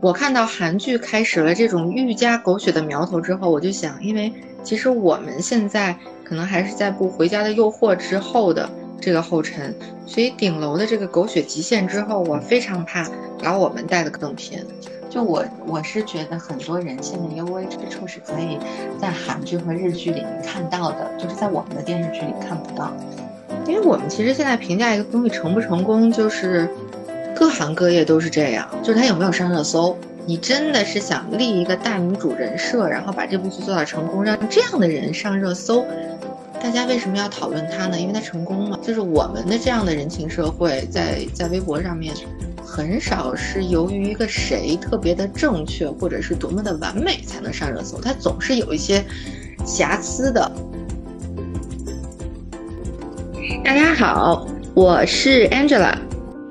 我看到韩剧开始了这种愈加狗血的苗头之后，我就想，因为其实我们现在可能还是在步《回家的诱惑》之后的这个后尘，所以顶楼的这个狗血极限之后，我非常怕把我们带的更偏。就我我是觉得很多人性的幽微之处是可以在韩剧和日剧里面看到的，就是在我们的电视剧里看不到。因为我们其实现在评价一个东西成不成功，就是各行各业都是这样，就是他有没有上热搜。你真的是想立一个大女主人设，然后把这部剧做到成功，让这样的人上热搜，大家为什么要讨论他呢？因为他成功了。就是我们的这样的人情社会，在在微博上面，很少是由于一个谁特别的正确，或者是多么的完美才能上热搜，他总是有一些瑕疵的。大家好，我是 Angela。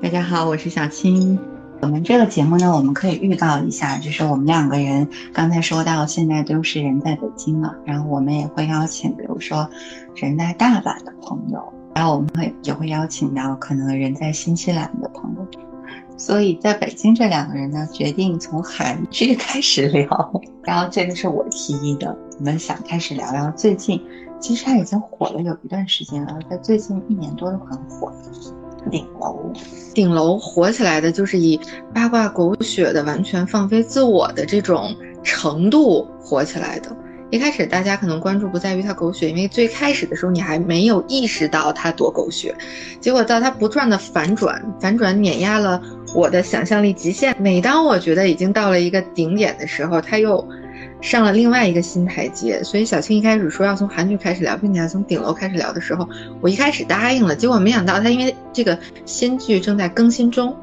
大家好，我是小青。我们这个节目呢，我们可以预告一下，就是我们两个人刚才说到，现在都是人在北京了，然后我们也会邀请，比如说人在大阪的朋友，然后我们会也会邀请到可能人在新西兰的朋友。所以在北京这两个人呢，决定从韩剧开始聊，然后这个是我提议的，我们想开始聊聊最近。其实它已经火了有一段时间了，在最近一年多都很火。顶楼，顶楼火起来的就是以八卦狗血的完全放飞自我的这种程度火起来的。一开始大家可能关注不在于它狗血，因为最开始的时候你还没有意识到它多狗血，结果到它不断的反转，反转碾压了我的想象力极限。每当我觉得已经到了一个顶点的时候，它又。上了另外一个新台阶，所以小青一开始说要从韩剧开始聊，并且要从顶楼开始聊的时候，我一开始答应了，结果没想到他因为这个新剧正在更新中，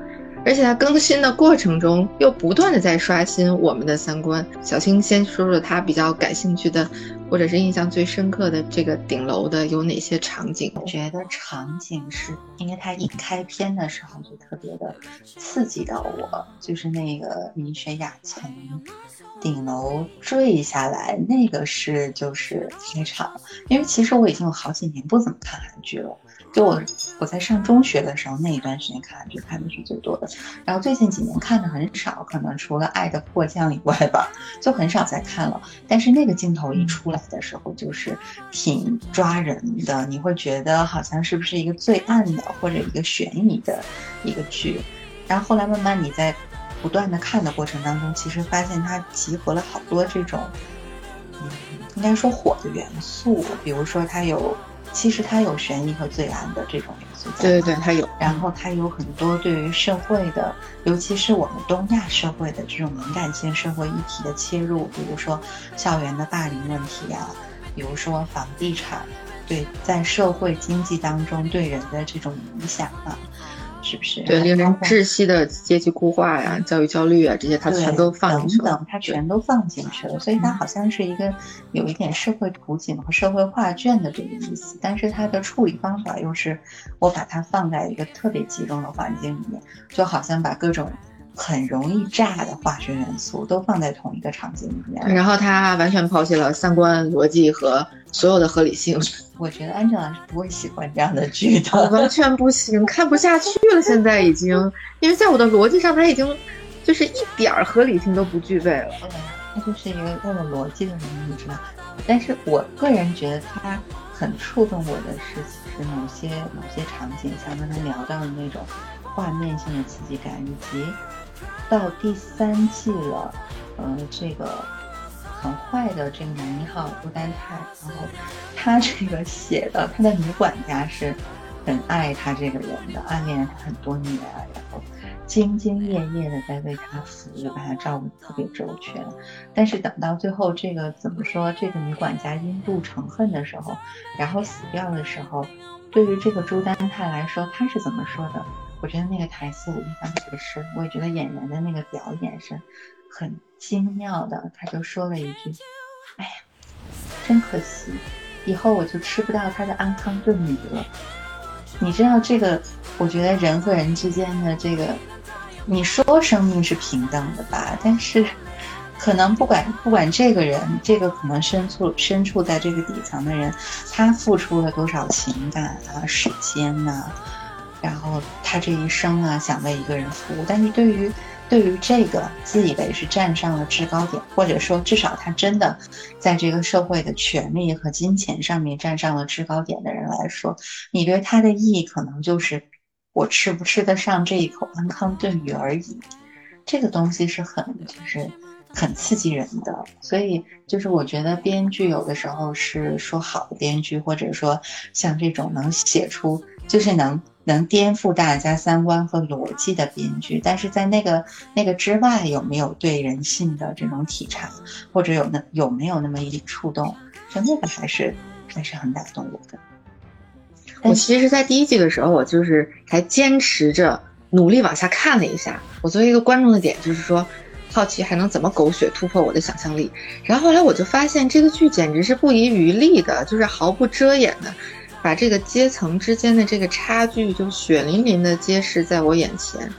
而且它更新的过程中又不断的在刷新我们的三观。小青先说说他比较感兴趣的，或者是印象最深刻的这个顶楼的有哪些场景？我觉得场景是因为它一开篇的时候就特别的刺激到我，就是那个米雪雅从。顶楼坠下来，那个是就是开场，因为其实我已经有好几年不怎么看韩剧了。就我我在上中学的时候那一段时间看韩剧看的是最多的，然后最近几年看的很少，可能除了《爱的迫降》以外吧，就很少再看了。但是那个镜头一出来的时候，就是挺抓人的，你会觉得好像是不是一个最暗的或者一个悬疑的一个剧。然后后来慢慢你在。不断的看的过程当中，其实发现它集合了好多这种，嗯，应该说火的元素。比如说，它有，其实它有悬疑和罪案的这种元素。对对对，它有。然后它有很多对于社会的，尤其是我们东亚社会的这种敏感性社会议题的切入，比如说校园的霸凌问题啊，比如说房地产对在社会经济当中对人的这种影响啊。是不是对令人窒息的阶级固化呀、教育焦虑啊这些，他全都放进去了。他全都放进去了，所以他好像是一个有一点社会图景和社会画卷的这个意思。但是他的处理方法又是我把它放在一个特别集中的环境里面，就好像把各种很容易炸的化学元素都放在同一个场景里面。然后他完全抛弃了三观逻辑和所有的合理性。我觉得安正老师不会喜欢这样的剧的，完全不行，看不下去了。现在已经，因为在我的逻辑上，他已经就是一点儿合理性都不具备了。他就是一个没有逻辑的人，你知道。但是我个人觉得他很触动我的是，其实某些某些场景，像刚才聊到的那种画面性的刺激感，以及到第三季了，呃，这个。很坏的这个男一号朱丹泰，然后他这个写的他的女管家是很爱他这个人的，暗恋他很多年，然后兢兢业业的在为他服务，把他照顾的特别周全。但是等到最后这个怎么说，这个女管家因妒成恨的时候，然后死掉的时候，对于这个朱丹泰来说，他是怎么说的？我觉得那个台词我印象特别深，我也觉得演员的那个表演是很。精妙的，他就说了一句：“哎呀，真可惜，以后我就吃不到他的安康炖鱼了。”你知道这个？我觉得人和人之间的这个，你说生命是平等的吧？但是，可能不管不管这个人，这个可能身处身处在这个底层的人，他付出了多少情感啊、时间呐，然后他这一生啊想为一个人服务，但是对于对于这个自以为是站上了制高点，或者说至少他真的在这个社会的权利和金钱上面站上了制高点的人来说，你对他的意义可能就是我吃不吃得上这一口安康炖鱼而已。这个东西是很就是很刺激人的，所以就是我觉得编剧有的时候是说好的编剧，或者说像这种能写出就是能。能颠覆大家三观和逻辑的编剧，但是在那个那个之外，有没有对人性的这种体察，或者有那有没有那么一点触动？就那个还是还是很打动我的。我其实，在第一季的时候，我就是还坚持着努力往下看了一下。我作为一个观众的点，就是说好奇还能怎么狗血突破我的想象力。然后后来我就发现，这个剧简直是不遗余力的，就是毫不遮掩的。把这个阶层之间的这个差距就血淋淋的揭示在我眼前，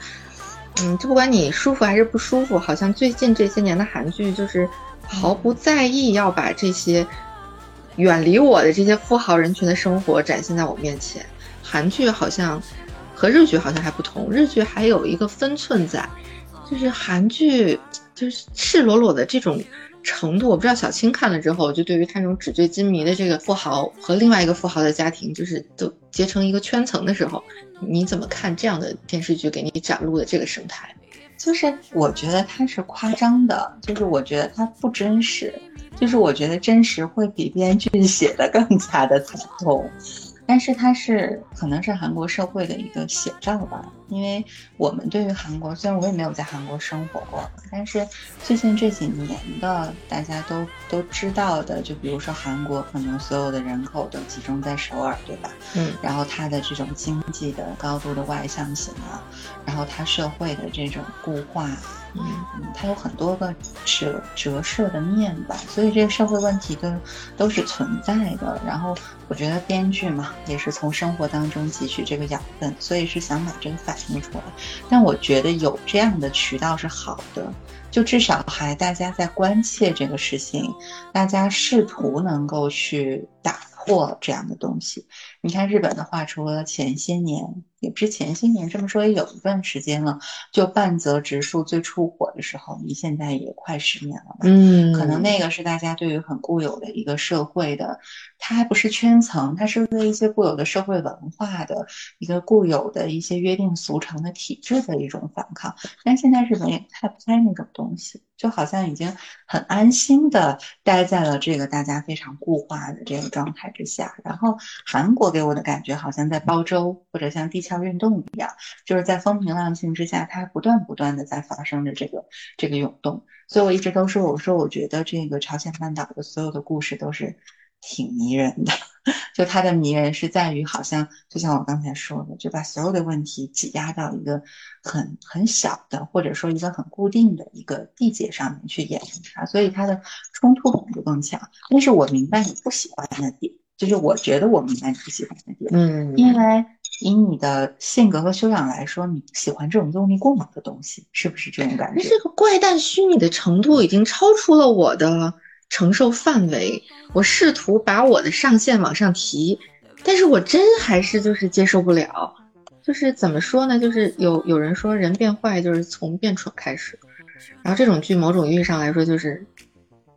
嗯，就不管你舒服还是不舒服，好像最近这些年的韩剧就是毫不在意要把这些远离我的这些富豪人群的生活展现在我面前。韩剧好像和日剧好像还不同，日剧还有一个分寸在，就是韩剧就是赤裸裸的这种。程度我不知道，小青看了之后，就对于他那种纸醉金迷的这个富豪和另外一个富豪的家庭，就是都结成一个圈层的时候，你怎么看这样的电视剧给你展露的这个生态？就是我觉得它是夸张的，就是我觉得它不真实，就是我觉得真实会比编剧写的更加的惨痛。但是它是可能是韩国社会的一个写照吧，因为我们对于韩国，虽然我也没有在韩国生活过，但是最近这几年的大家都都知道的，就比如说韩国可能所有的人口都集中在首尔，对吧？嗯，然后它的这种经济的高度的外向型啊，然后它社会的这种固化。嗯，它有很多个折折射的面吧，所以这个社会问题都都是存在的。然后我觉得编剧嘛，也是从生活当中汲取这个养分，所以是想把这个反映出来。但我觉得有这样的渠道是好的，就至少还大家在关切这个事情，大家试图能够去打破这样的东西。你看日本的话，除了前些年。也不是前些年这么说，也有一段时间了。就半泽直树最出火的时候，离现在也快十年了吧？嗯，可能那个是大家对于很固有的一个社会的，它还不是圈层，它是对一些固有的社会文化的一个固有的一些约定俗成的体制的一种反抗。但现在日本也太不开那种东西，就好像已经很安心的待在了这个大家非常固化的这个状态之下。然后韩国给我的感觉好像在煲粥，或者像地壳。运动一样，就是在风平浪静之下，它不断不断的在发生着这个这个涌动。所以我一直都说，我说我觉得这个朝鲜半岛的所有的故事都是挺迷人的。就它的迷人是在于，好像就像我刚才说的，就把所有的问题挤压到一个很很小的，或者说一个很固定的一个地界上面去演绎它，所以它的冲突感就更强。但是我明白你不喜欢的点，就是我觉得我明白你不喜欢的点，嗯，因为。以你的性格和修养来说，你喜欢这种用力过猛的东西，是不是这种感觉？这个怪诞虚拟的程度已经超出了我的承受范围。我试图把我的上限往上提，但是我真还是就是接受不了。就是怎么说呢？就是有有人说人变坏就是从变蠢开始，然后这种剧某种意义上来说就是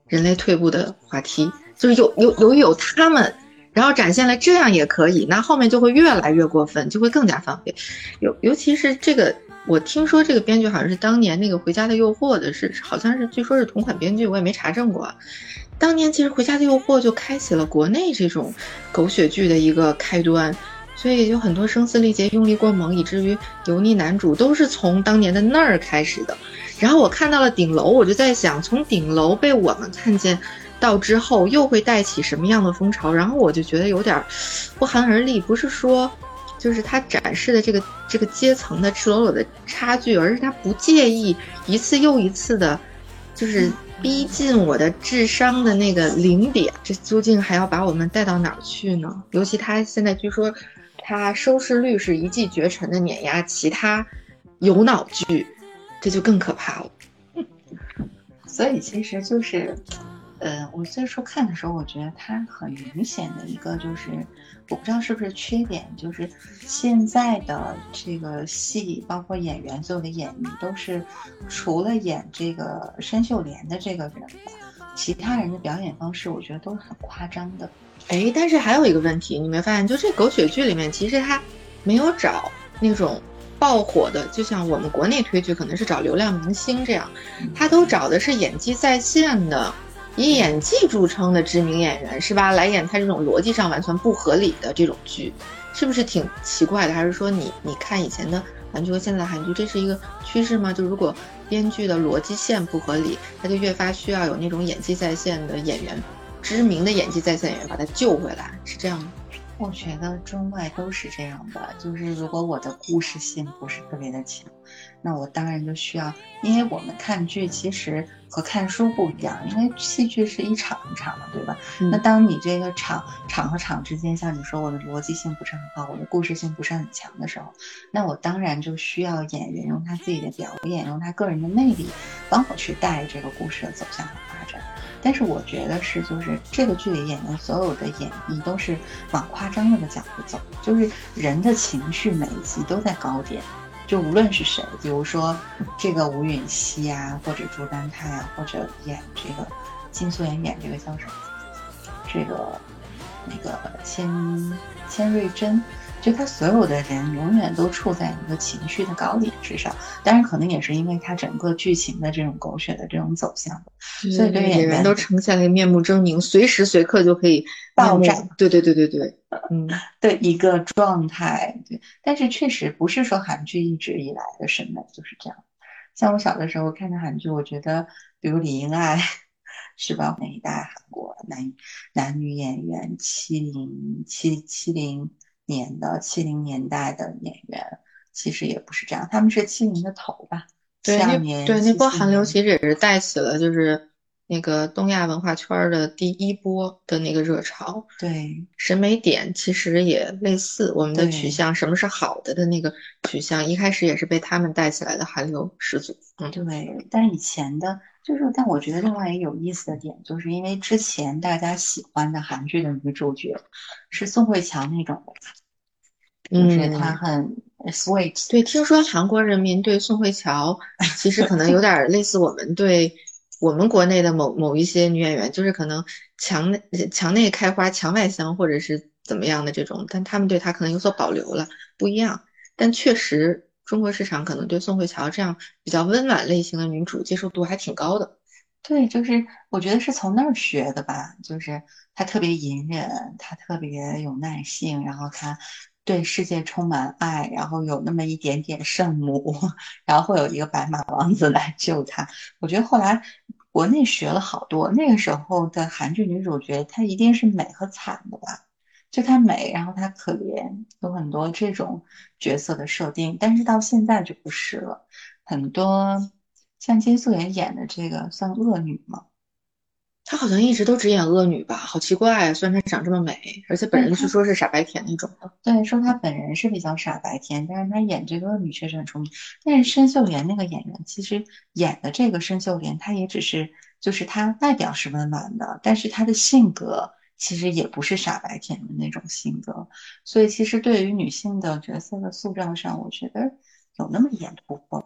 人类退步的滑梯，就是有有由于有他们。然后展现了这样也可以，那后面就会越来越过分，就会更加放飞。尤尤其是这个，我听说这个编剧好像是当年那个《回家的诱惑》的，是好像是据说是同款编剧，我也没查证过。当年其实《回家的诱惑》就开启了国内这种狗血剧的一个开端，所以有很多声嘶力竭、用力过猛，以至于油腻男主都是从当年的那儿开始的。然后我看到了顶楼，我就在想，从顶楼被我们看见。到之后又会带起什么样的风潮？然后我就觉得有点不寒而栗，不是说就是他展示的这个这个阶层的赤裸裸的差距，而是他不介意一次又一次的，就是逼近我的智商的那个零点。这究竟还要把我们带到哪儿去呢？尤其他现在据说他收视率是一骑绝尘的碾压其他有脑剧，这就更可怕了。所以其实就是。呃，我最初看的时候，我觉得它很明显的一个就是，我不知道是不是缺点，就是现在的这个戏，包括演员所有的演绎，都是除了演这个申秀莲的这个人吧，其他人的表演方式，我觉得都是很夸张的。哎，但是还有一个问题，你没发现，就这狗血剧里面，其实他没有找那种爆火的，就像我们国内推剧可能是找流量明星这样，他都找的是演技在线的。以演技著称的知名演员是吧？来演他这种逻辑上完全不合理的这种剧，是不是挺奇怪的？还是说你你看以前的韩剧和现在的韩剧，这是一个趋势吗？就如果编剧的逻辑线不合理，他就越发需要有那种演技在线的演员，知名的演技在线演员把他救回来，是这样吗？我觉得中外都是这样的，就是如果我的故事性不是特别的强，那我当然就需要，因为我们看剧其实和看书不一样，因为戏剧是一场一场的，对吧？那当你这个场场和场之间，像你说我的逻辑性不是很好，我的故事性不是很强的时候，那我当然就需要演员用他自己的表演，用他个人的魅力，帮我去带这个故事的走向和发展。但是我觉得是，就是这个剧里演员所有的演绎都是往夸张了的角度走，就是人的情绪每一集都在高点，就无论是谁，比如说这个吴允熙啊，或者朱丹泰啊，或者演这个金素妍演这个叫什么，这个那个千千瑞珍。就他所有的人永远都处在一个情绪的高点之上，当然可能也是因为他整个剧情的这种狗血的这种走向，所以对演员都呈现了面目狰狞，随时随刻就可以爆炸。对对对对对，嗯，的一个状态。对，但是确实不是说韩剧一直以来的审美就是这样。像我小的时候看的韩剧，我觉得比如李英爱，是吧？那一代韩国男男女演员，七零七七零。年的七零年代的演员，其实也不是这样，他们是七零的头吧？对，那对那波韩流其实也是带起了就是那个东亚文化圈的第一波的那个热潮。对，审美点其实也类似，我们的取向什么是好的的那个取向，一开始也是被他们带起来的韩流始祖。嗯，对，但以前的。就是，但我觉得另外一个有意思的点，就是因为之前大家喜欢的韩剧的女主角是宋慧乔那种的，就是她很 sweet。对，听说韩国人民对宋慧乔其实可能有点类似我们对我们国内的某某一些女演员，就是可能墙内墙内开花墙外香，或者是怎么样的这种，但他们对她可能有所保留了，不一样。但确实。中国市场可能对宋慧乔这样比较温婉类型的女主接受度还挺高的。对，就是我觉得是从那儿学的吧。就是她特别隐忍，她特别有耐性，然后她对世界充满爱，然后有那么一点点圣母，然后会有一个白马王子来救她。我觉得后来国内学了好多，那个时候的韩剧女主角她一定是美和惨的吧。就她美，然后她可怜，有很多这种角色的设定，但是到现在就不是了。很多像金素妍演的这个算恶女吗？她好像一直都只演恶女吧，好奇怪啊！虽然她长这么美，而且本人据说是傻白甜那种的。对，说她本人是比较傻白甜，但是她演这个恶女确实很出名。但是申秀莲那个演员其实演的这个申秀莲，她也只是就是她外表是温暖的，但是她的性格。其实也不是傻白甜的那种性格，所以其实对于女性的角色的塑造上，我觉得有那么一点突破。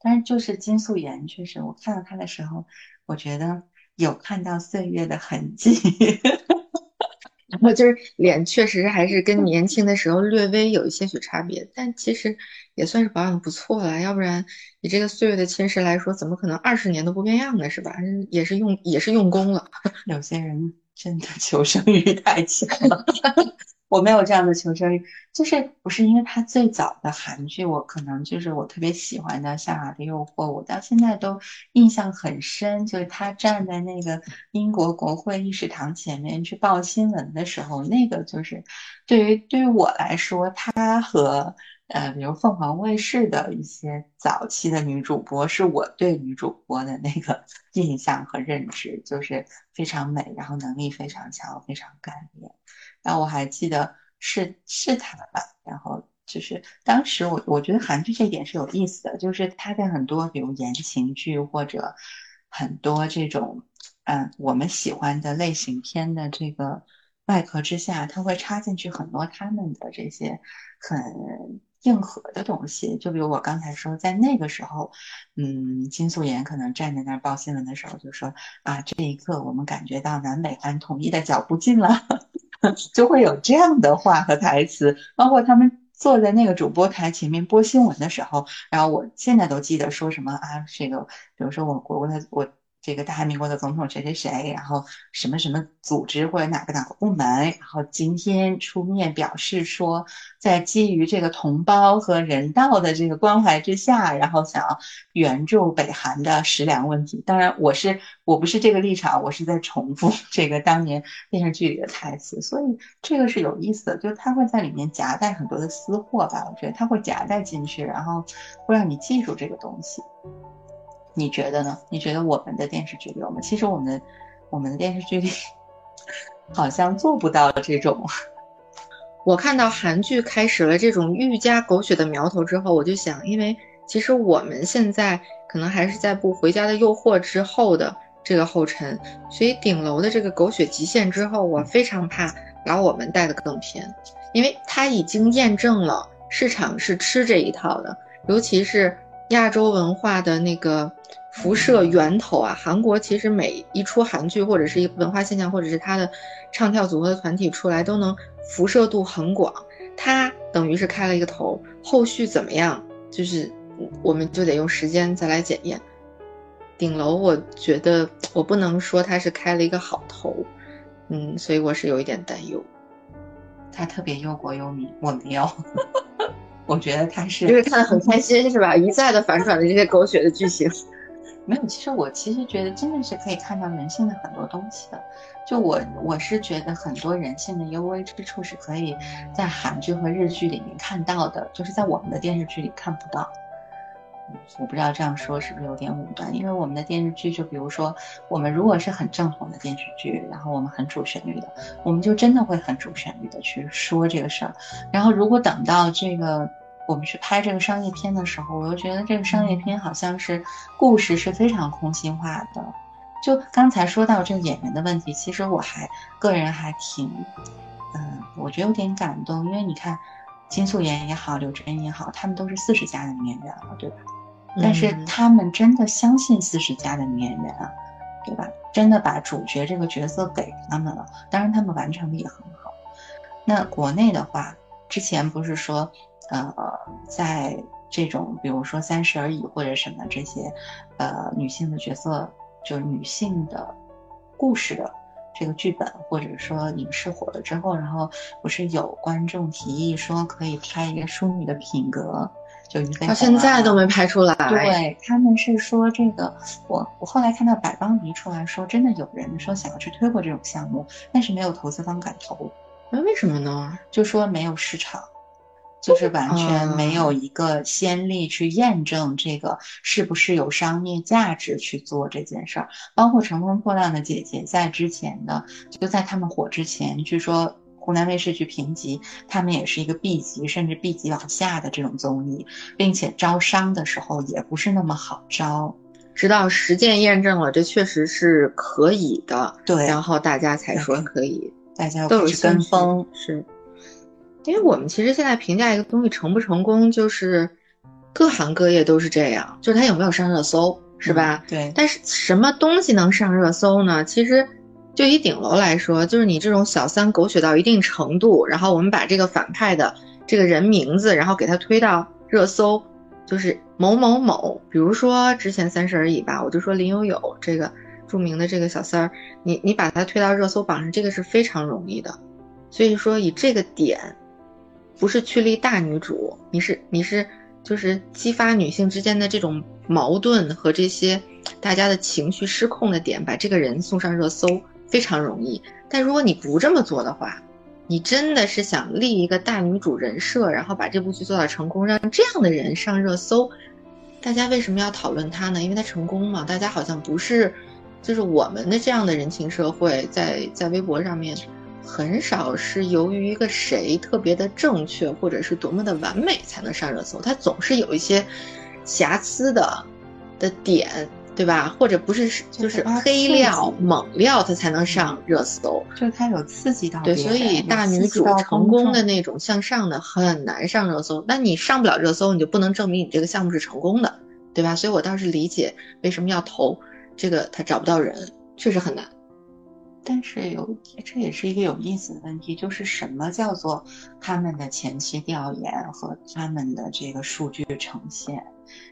但是就是金素妍，确实我看到她的时候，我觉得有看到岁月的痕迹。然后就是脸确实还是跟年轻的时候略微有一些许差别，但其实也算是保养的不错了。要不然以这个岁月的侵蚀来说，怎么可能二十年都不变样呢？是吧？也是用也是用功了。有些人。真的求生欲太强了，我没有这样的求生欲，就是不是因为他最早的韩剧，我可能就是我特别喜欢的《夏娃的诱惑》，我到现在都印象很深，就是他站在那个英国国会议事堂前面去报新闻的时候，那个就是对于对于我来说，他和。呃，比如凤凰卫视的一些早期的女主播，是我对女主播的那个 印象和认知，就是非常美，然后能力非常强，非常干练。然后我还记得是是她吧，然后就是当时我我觉得韩剧这点是有意思的，就是她在很多比如言情剧或者很多这种嗯，我们喜欢的类型片的这个外壳之下，它会插进去很多他们的这些很硬核的东西。就比如我刚才说，在那个时候，嗯，金素妍可能站在那儿报新闻的时候，就说啊，这一刻我们感觉到南北韩统一的脚步近了，就会有这样的话和台词，包括他们。坐在那个主播台前面播新闻的时候，然后我现在都记得说什么啊，这个，比如说我国的我。这个大韩民国的总统谁谁谁，然后什么什么组织或者哪个哪个部门，然后今天出面表示说，在基于这个同胞和人道的这个关怀之下，然后想要援助北韩的食粮问题。当然，我是我不是这个立场，我是在重复 这个当年电视剧里的台词。所以这个是有意思的，就他会在里面夹带很多的私货吧？我觉得他会夹带进去，然后会让你记住这个东西。你觉得呢？你觉得我们的电视剧里有吗？其实我们我们的电视剧里好像做不到这种。我看到韩剧开始了这种愈加狗血的苗头之后，我就想，因为其实我们现在可能还是在步《回家的诱惑》之后的这个后尘，所以顶楼的这个狗血极限之后，我非常怕把我们带的更偏，因为它已经验证了市场是吃这一套的，尤其是亚洲文化的那个。辐射源头啊，韩国其实每一出韩剧或者是一文化现象，或者是他的唱跳组合的团体出来，都能辐射度很广。他等于是开了一个头，后续怎么样，就是我们就得用时间再来检验。顶楼，我觉得我不能说他是开了一个好头，嗯，所以我是有一点担忧。他特别忧国忧民，我没有，我觉得他是就是看得很开心，是吧？一再的反转的这些狗血的剧情。没有，其实我其实觉得真的是可以看到人性的很多东西的。就我我是觉得很多人性的幽微之处是可以在韩剧和日剧里面看到的，就是在我们的电视剧里看不到。我不知道这样说是不是有点武断，因为我们的电视剧，就比如说我们如果是很正统的电视剧，然后我们很主旋律的，我们就真的会很主旋律的去说这个事儿。然后如果等到这个。我们去拍这个商业片的时候，我又觉得这个商业片好像是故事是非常空心化的。就刚才说到这个演员的问题，其实我还个人还挺，嗯，我觉得有点感动，因为你看金素妍也好，刘真也好，他们都是四十加的女演员了，对吧？但是他们真的相信四十加的女演员啊，对吧？真的把主角这个角色给他们了，当然他们完成的也很好。那国内的话，之前不是说。呃，在这种比如说《三十而已》或者什么这些，呃，女性的角色，就是女性的故事的这个剧本，或者说影视火了之后，然后不是有观众提议说可以拍一个淑女的品格，就一个到现在都没拍出来。对他们是说这个，我我后来看到百邦迪出来说，真的有人说想要去推过这种项目，但是没有投资方敢投。那为什么呢？就说没有市场。就是完全没有一个先例去验证这个是不是有商业价值去做这件事儿，包括《乘风破浪的姐姐》在之前的，就在他们火之前，据说湖南卫视去评级，他们也是一个 B 级甚至 B 级往下的这种综艺，并且招商的时候也不是那么好招，直到实践验证了这确实是可以的，对，然后大家才说可以，大家都有跟风是。因为我们其实现在评价一个东西成不成功，就是各行各业都是这样，就是它有没有上热搜，是吧？对。但是什么东西能上热搜呢？其实就以顶楼来说，就是你这种小三狗血到一定程度，然后我们把这个反派的这个人名字，然后给他推到热搜，就是某某某，比如说之前三十而已吧，我就说林有有这个著名的这个小三儿，你你把他推到热搜榜上，这个是非常容易的。所以说以这个点。不是去立大女主，你是你是就是激发女性之间的这种矛盾和这些大家的情绪失控的点，把这个人送上热搜非常容易。但如果你不这么做的话，你真的是想立一个大女主人设，然后把这部剧做到成功，让这样的人上热搜，大家为什么要讨论他呢？因为他成功嘛。大家好像不是，就是我们的这样的人情社会，在在微博上面。很少是由于一个谁特别的正确，或者是多么的完美才能上热搜，它总是有一些瑕疵的的点，对吧？或者不是就是黑料猛料，它才能上热搜。就是它有刺激到对，所以大女主成功的那种向上的很难上热搜。那你上不了热搜，你就不能证明你这个项目是成功的，对吧？所以我倒是理解为什么要投这个，他找不到人，确实很难。但是有，这也是一个有意思的问题，就是什么叫做他们的前期调研和他们的这个数据呈现，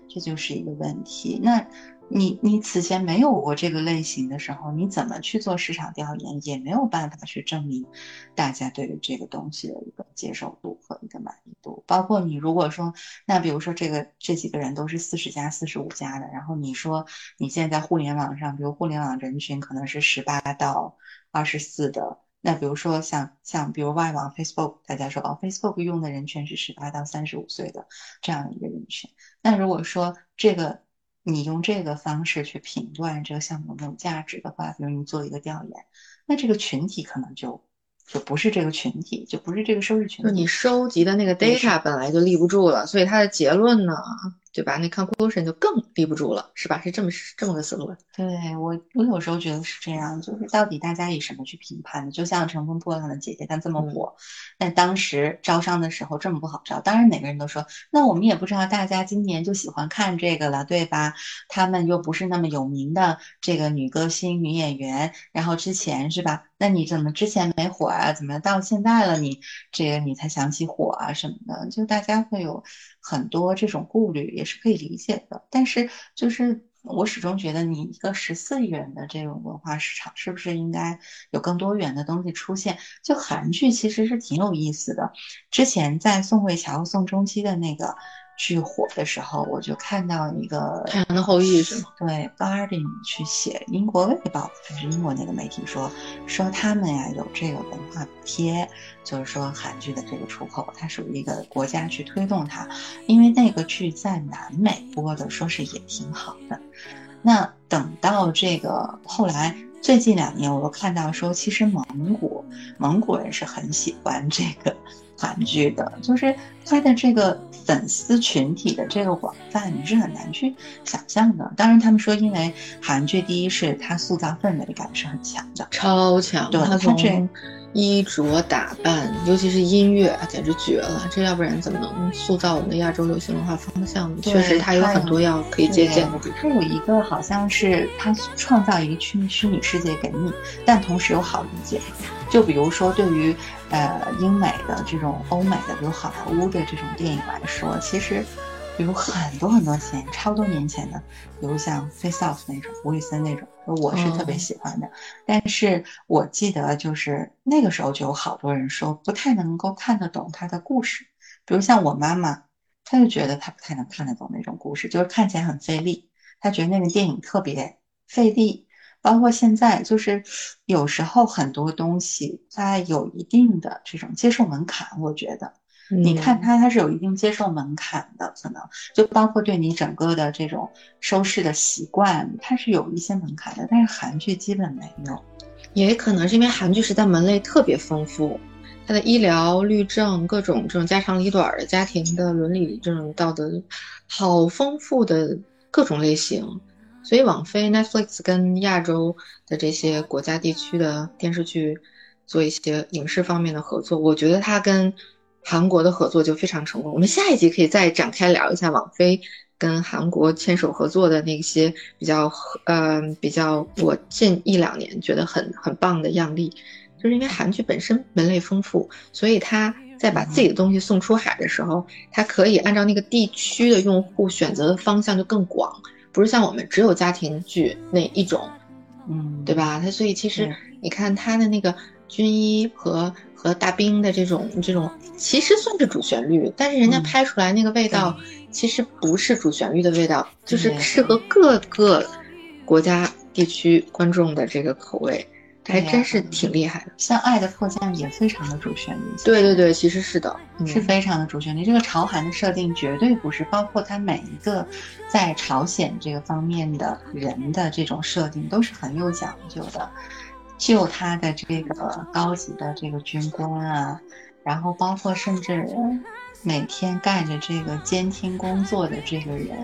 这就是一个问题。那。你你此前没有过这个类型的时候，你怎么去做市场调研，也没有办法去证明大家对于这个东西的一个接受度和一个满意度。包括你如果说，那比如说这个这几个人都是四十加、四十五加的，然后你说你现在在互联网上，比如互联网人群可能是十八到二十四的，那比如说像像比如外网 Facebook，大家说哦，Facebook 用的人群是十八到三十五岁的这样一个人群，那如果说这个。你用这个方式去评断这个项目有没有价值的话，比如你做一个调研，那这个群体可能就就不是这个群体，就不是这个收视群。就你收集的那个 data 本来就立不住了，所以它的结论呢？对吧？那 conclusion 就更立不住了，是吧？是这么这么个思路。对我，我有时候觉得是这样，就是到底大家以什么去评判呢？就像《乘风破浪的姐姐》，她这么火，但当时招商的时候这么不好招。当然，每个人都说，那我们也不知道大家今年就喜欢看这个了，对吧？他们又不是那么有名的这个女歌星、女演员，然后之前是吧？那你怎么之前没火啊？怎么到现在了，你这个你才想起火啊什么的？就大家会有。很多这种顾虑也是可以理解的，但是就是我始终觉得，你一个十四亿人的这种文化市场，是不是应该有更多元的东西出现？就韩剧其实是挺有意思的，之前在宋慧乔、宋仲基的那个。剧火的时候，我就看到一个《太阳的后裔》是吗？对，Guardian 去写英国卫报还是英国那个媒体说说他们呀有这个文化补贴，就是说韩剧的这个出口，它属于一个国家去推动它，因为那个剧在南美播的，说是也挺好的。那等到这个后来最近两年，我又看到说，其实蒙古蒙古人是很喜欢这个。韩剧的，就是它的这个粉丝群体的这个广泛，你是很难去想象的。当然，他们说，因为韩剧第一是它塑造氛围感是很强的，超强。对，它从衣着打扮，尤其是音乐，简直绝了。这要不然怎么能塑造我们的亚洲流行文化方向呢？确实，它有很多要可以借鉴的。它有一个好像是它创造一个虚虚拟世界给你，但同时又好理解。就比如说，对于呃英美的这种欧美的，比如好莱坞的这种电影来说，其实，比如很多很多前超多年前的，比如像《Face Off》那种，吴宇森那种，我是特别喜欢的。但是我记得就是那个时候就有好多人说不太能够看得懂他的故事，比如像我妈妈，她就觉得她不太能看得懂那种故事，就是看起来很费力，她觉得那个电影特别费力。包括现在，就是有时候很多东西它有一定的这种接受门槛。我觉得，你看它，它是有一定接受门槛的，可能就包括对你整个的这种收视的习惯，它是有一些门槛的。但是韩剧基本没有，也可能是因为韩剧时代门类特别丰富，它的医疗、律政各种这种家长里短的家庭的伦理这种道德，好丰富的各种类型。所以，网飞 Netflix 跟亚洲的这些国家地区的电视剧做一些影视方面的合作，我觉得它跟韩国的合作就非常成功。我们下一集可以再展开聊一下网飞跟韩国牵手合作的那些比较，呃，比较我近一两年觉得很很棒的样例，就是因为韩剧本身门类丰富，所以它在把自己的东西送出海的时候，它可以按照那个地区的用户选择的方向就更广。不是像我们只有家庭剧那一种，嗯，对吧？他所以其实你看他的那个军医和和大兵的这种这种，其实算是主旋律，但是人家拍出来那个味道，其实不是主旋律的味道，就是适合各个国家地区观众的这个口味。还真是挺厉害的，像《爱的迫降》也非常的主旋律。对对对，其实是的，是非常的主旋律。这个朝韩的设定绝对不是，包括他每一个在朝鲜这个方面的人的这种设定都是很有讲究的。就他的这个高级的这个军官啊，然后包括甚至每天干着这个监听工作的这个人。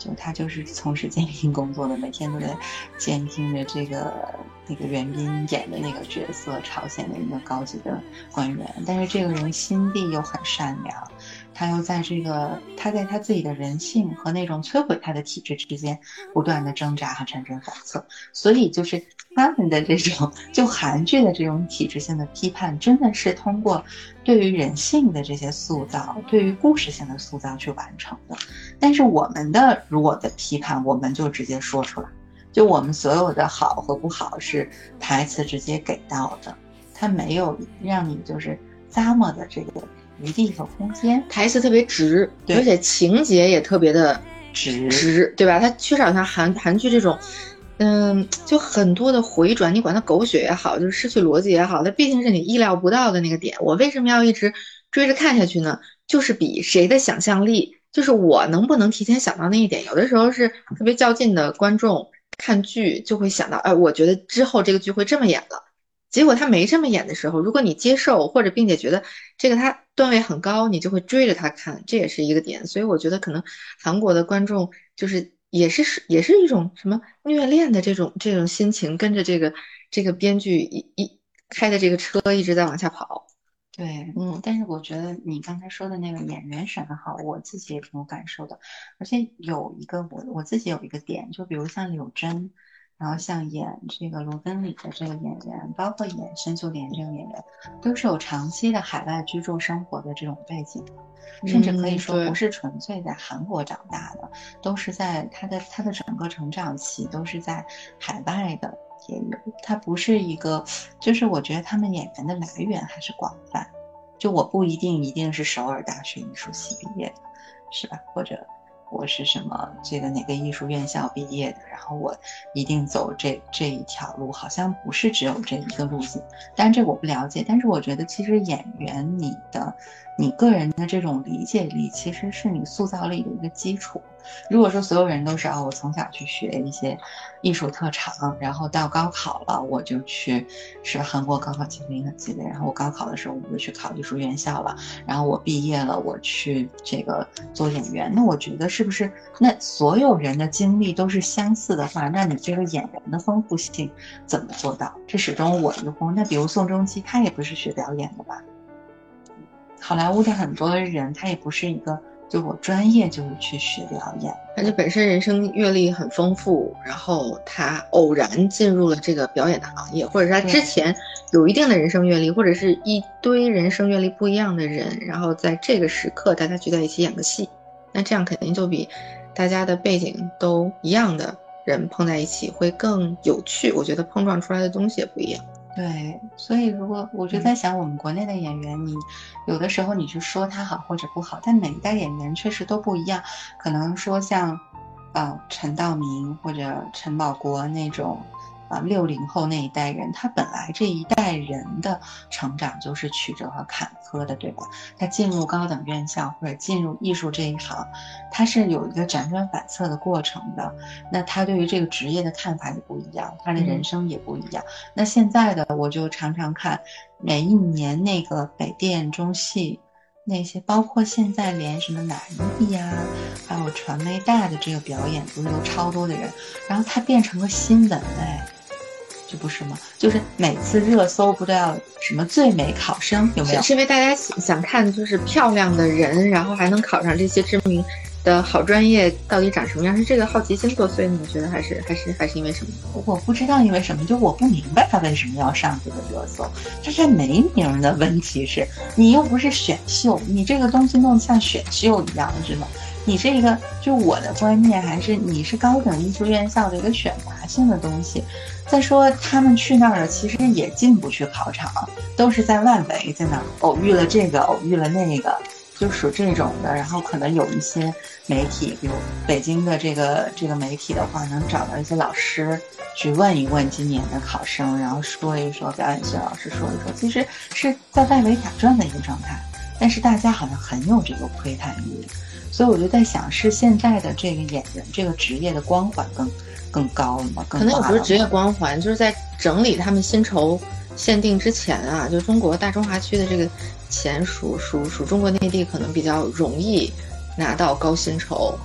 就他就是从事监听工作的，每天都在监听着这个那个袁彬演的那个角色，朝鲜的一个高级的官员。但是这个人心地又很善良，他又在这个他在他自己的人性和那种摧毁他的体制之间不断的挣扎和辗转反侧。所以就是他们的这种就韩剧的这种体制性的批判，真的是通过对于人性的这些塑造，对于故事性的塑造去完成的。但是我们的如果的批判，我们就直接说出来，就我们所有的好和不好是台词直接给到的，它没有让你就是咂摸的这个余地和空间，台词特别直，而且情节也特别的直直，对吧？它缺少像韩韩剧这种，嗯，就很多的回转，你管它狗血也好，就是失去逻辑也好，它毕竟是你意料不到的那个点。我为什么要一直追着看下去呢？就是比谁的想象力。就是我能不能提前想到那一点？有的时候是特别较劲的观众看剧就会想到，哎，我觉得之后这个剧会这么演了。结果他没这么演的时候，如果你接受或者并且觉得这个他段位很高，你就会追着他看，这也是一个点。所以我觉得可能韩国的观众就是也是是也是一种什么虐恋的这种这种心情，跟着这个这个编剧一一开的这个车一直在往下跑。对，嗯，但是我觉得你刚才说的那个演员选的好，我自己也挺有感受的。而且有一个我我自己有一个点，就比如像柳甄，然后像演这个罗根里的这个演员，包括演申秀莲这个演员，都是有长期的海外居住生活的这种背景，甚至可以说不是纯粹在韩国长大的，都是在他的他的整个成长期都是在海外的。也有，他不是一个，就是我觉得他们演员的来源还是广泛，就我不一定一定是首尔大学艺术系毕业的，是吧？或者我是什么这个哪个艺术院校毕业的，然后我一定走这这一条路，好像不是只有这一个路子，但这我不了解。但是我觉得其实演员你的你个人的这种理解力，其实是你塑造力的一个基础。如果说所有人都是啊，我从小去学一些艺术特长，然后到高考了我就去是韩国高考前面的积累，然后我高考的时候我就去考艺术院校了，然后我毕业了我去这个做演员，那我觉得是不是那所有人的经历都是相似的话，那你这个演员的丰富性怎么做到？这始终我疑惑。那比如宋仲基，他也不是学表演的吧？好莱坞的很多人，他也不是一个。就我专业就是去学表演，而且本身人生阅历很丰富，然后他偶然进入了这个表演的行业，或者是他之前有一定的人生阅历，或者是一堆人生阅历不一样的人，然后在这个时刻大家聚在一起演个戏，那这样肯定就比大家的背景都一样的人碰在一起会更有趣。我觉得碰撞出来的东西也不一样。对，所以如果我就在想，我们国内的演员，你有的时候你去说他好或者不好，但每一代演员确实都不一样。可能说像，呃，陈道明或者陈宝国那种。啊，六零后那一代人，他本来这一代人的成长就是曲折和坎坷的，对吧？他进入高等院校或者进入艺术这一行，他是有一个辗转反侧的过程的。那他对于这个职业的看法也不一样，他的人生也不一样。那现在的我就常常看，每一年那个北电中戏那些，包括现在连什么南艺呀，还有传媒大的这个表演，不是都超多的人，然后他变成了新闻哎。这不是吗？就是每次热搜不都要什么最美考生有没有？是因为大家想看就是漂亮的人，然后还能考上这些知名的好专业，到底长什么样？是这个好奇心作祟？你觉得还是还是还是因为什么？我不知道因为什么，就我不明白他为什么要上这个热搜。这是没名的问题，是你又不是选秀，你这个东西弄得像选秀一样，是吗？你这个就我的观念还是你是高等艺术院校的一个选拔性的东西。再说他们去那儿了，其实也进不去考场，都是在外围，在那偶遇了这个，偶遇了那个，就属这种的。然后可能有一些媒体，比如北京的这个这个媒体的话，能找到一些老师去问一问今年的考生，然后说一说表演系老师说一说，其实是在外围打转的一个状态。但是大家好像很有这个窥探欲，所以我就在想，是现在的这个演员这个职业的光环更。更高了嘛？可能也不是职业光环，就是在整理他们薪酬限定之前啊，就中国大中华区的这个钱属属属中国内地可能比较容易拿到高薪酬、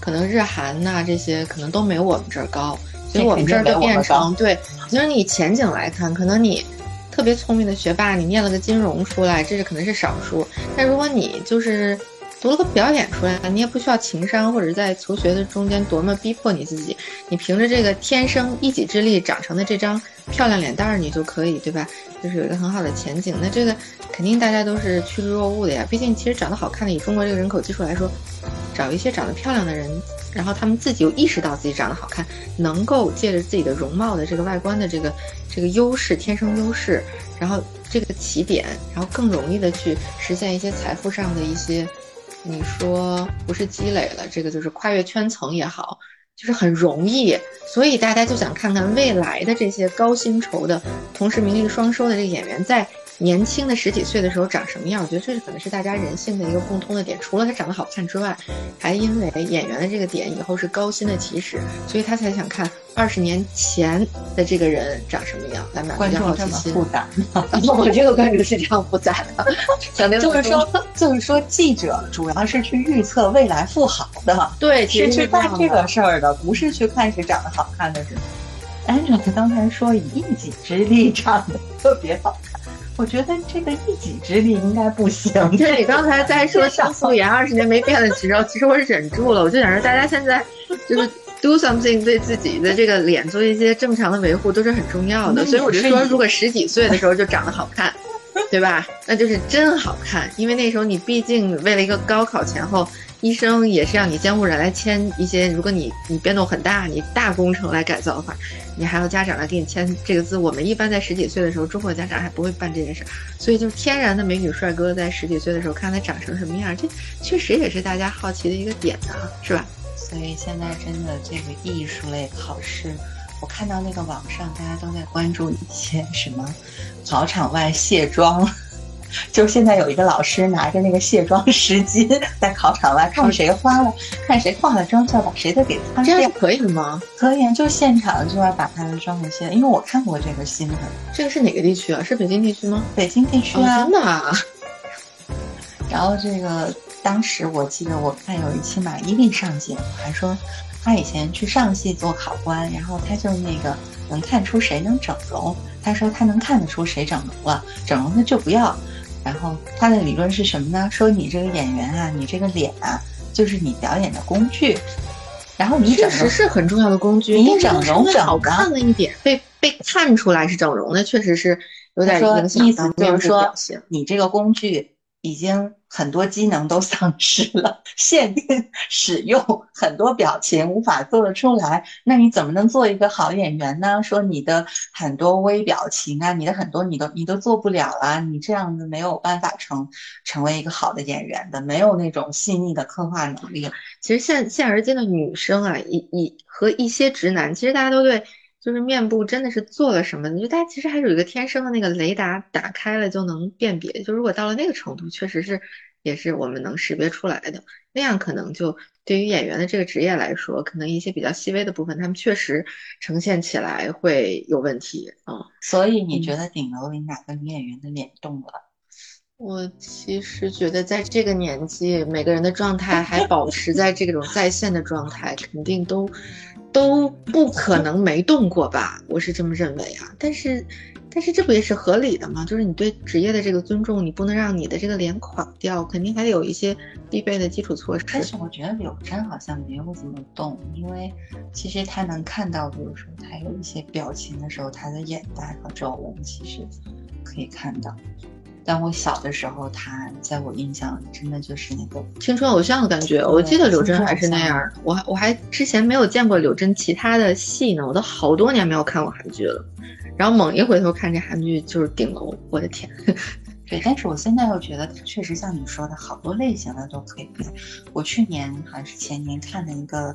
可能日韩呐、这些可能都没我们这儿高，所以我们这儿就变成对，就是你前景来看，可能你特别聪明的学霸，你念了个金融出来，这是可能是少数，但如果你就是。读了个表演出来，你也不需要情商，或者在求学的中间多么逼迫你自己，你凭着这个天生一己之力长成的这张漂亮脸蛋儿，你就可以，对吧？就是有一个很好的前景。那这个肯定大家都是趋之若鹜的呀。毕竟其实长得好看的，以中国这个人口基数来说，找一些长得漂亮的人，然后他们自己又意识到自己长得好看，能够借着自己的容貌的这个外观的这个这个优势，天生优势，然后这个起点，然后更容易的去实现一些财富上的一些。你说不是积累了，这个就是跨越圈层也好，就是很容易，所以大家就想看看未来的这些高薪酬的，同时名利双收的这个演员，在年轻的十几岁的时候长什么样？我觉得这是可能是大家人性的一个共通的点。除了他长得好看之外，还因为演员的这个点以后是高薪的起始，所以他才想看二十年前的这个人长什么样，来满足观众好奇心。复杂，我这个观众是这样复杂的，就是说，就是说，记者主要是去预测未来富豪的，对，其是去办这个事儿的，不是去看谁长得好看的人。Angela 刚才说以一己之力唱的特别好看，我觉得这个一己之力应该不行。就是你刚才在说像素颜二十年没变的时候，其实我忍住了，我就想说大家现在就是 do something 对自己的这个脸做一些正常的维护都是很重要的，所以我就说，如果十几岁的时候就长得好看，对吧？那就是真好看，因为那时候你毕竟为了一个高考前后。医生也是让你监护人来签一些，如果你你变动很大，你大工程来改造的话，你还要家长来给你签这个字。我们一般在十几岁的时候，中国家长还不会办这件事，所以就是天然的美女帅哥在十几岁的时候看他长成什么样，这确实也是大家好奇的一个点啊，是吧？所以现在真的这个艺术类考试，我看到那个网上大家都在关注一些什么考场外卸妆。就现在有一个老师拿着那个卸妆湿巾在考场外看谁花了，看谁化了妆就要把谁的给擦掉这样。可以吗？可以啊，就现场就要把他的妆给卸了。因为我看过这个新闻，这个是哪个地区啊？是北京地区吗？北京地区哦，啊真，的啊？然后这个当时我记得我看有一期马伊琍上节目，还说她以前去上戏做考官，然后她就那个能看出谁能整容，她说她能看得出谁整容了，整容的就不要。然后他的理论是什么呢？说你这个演员啊，你这个脸啊，就是你表演的工具。然后你整容确实是很重要的工具。你整容整好看了一点被被看出来是整容的，确实是有点影响意思到面部就是说。你这个工具已经很多机能都丧失了，限定使用，很多表情无法做得出来。那你怎么能做一个好演员呢？说你的很多微表情啊，你的很多你都你都做不了啊，你这样子没有办法成成为一个好的演员的，没有那种细腻的刻画能力。其实现现而今的女生啊，一一和一些直男，其实大家都对就是面部真的是做了什么？你就大家其实还是有一个天生的那个雷达打开了就能辨别。就如果到了那个程度，确实是也是我们能识别出来的。那样可能就对于演员的这个职业来说，可能一些比较细微的部分，他们确实呈现起来会有问题啊。所以你觉得顶楼里哪个女演员的脸动了？我其实觉得，在这个年纪，每个人的状态还保持在这种在线的状态，肯定都都不可能没动过吧？我是这么认为啊。但是，但是这不也是合理的吗？就是你对职业的这个尊重，你不能让你的这个脸垮掉，肯定还得有一些必备的基础措施。但是我觉得柳真好像没有怎么动，因为其实他能看到，比如说他有一些表情的时候，他的眼袋和皱纹其实可以看到。但我小的时候，他在我印象里真的就是那个青春偶像的感觉，我记得柳真还是那样的。我还我还之前没有见过柳真其他的戏呢，我都好多年没有看过韩剧了。然后猛一回头看这韩剧就是顶楼，我的天！对，但是我现在又觉得，确实像你说的，好多类型的都可以变。我去年还是前年看的一个，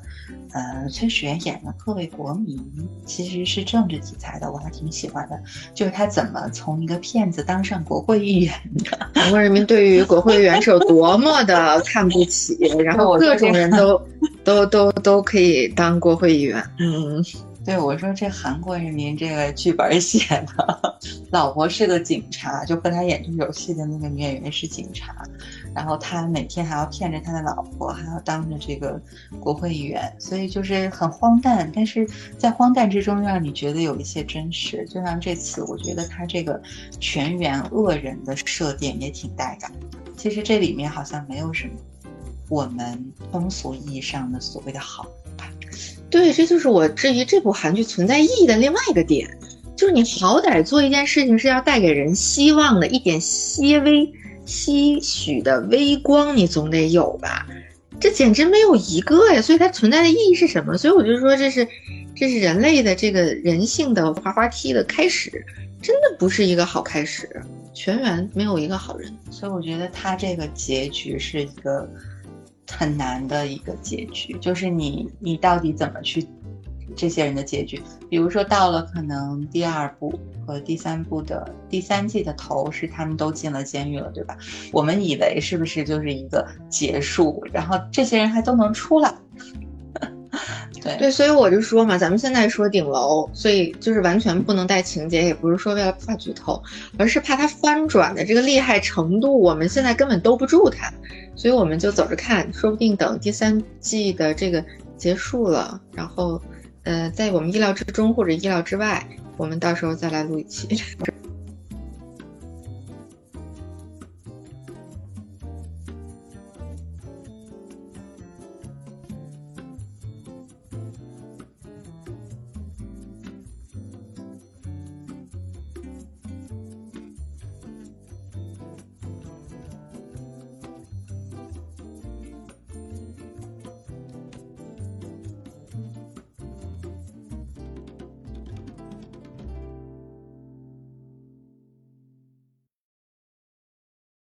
呃，崔始源演的《各位国民》，其实是政治题材的，我还挺喜欢的。就是他怎么从一个骗子当上国会议员的。韩国人民对于国会议员是有多么的看不起，然后各种人 都都都都可以当国会议员。嗯。对，我说这韩国人民这个剧本写的，老婆是个警察，就和他演这游戏的那个女演员是警察，然后他每天还要骗着他的老婆，还要当着这个国会议员，所以就是很荒诞。但是在荒诞之中，让你觉得有一些真实。就像这次，我觉得他这个全员恶人的设定也挺带感。其实这里面好像没有什么我们通俗意义上的所谓的好？对，这就是我质疑这部韩剧存在意义的另外一个点，就是你好歹做一件事情是要带给人希望的，一点些微。些许的微光，你总得有吧？这简直没有一个呀！所以它存在的意义是什么？所以我就说，这是，这是人类的这个人性的滑滑梯的开始，真的不是一个好开始。全员没有一个好人，所以我觉得他这个结局是一个很难的一个结局，就是你，你到底怎么去？这些人的结局，比如说到了可能第二部和第三部的第三季的头是他们都进了监狱了，对吧？我们以为是不是就是一个结束，然后这些人还都能出来？对，所以我就说嘛，咱们现在说顶楼，所以就是完全不能带情节，也不是说为了怕剧透，而是怕它翻转的这个厉害程度，我们现在根本兜不住它，所以我们就走着看，说不定等第三季的这个结束了，然后。呃，在我们意料之中或者意料之外，我们到时候再来录一期。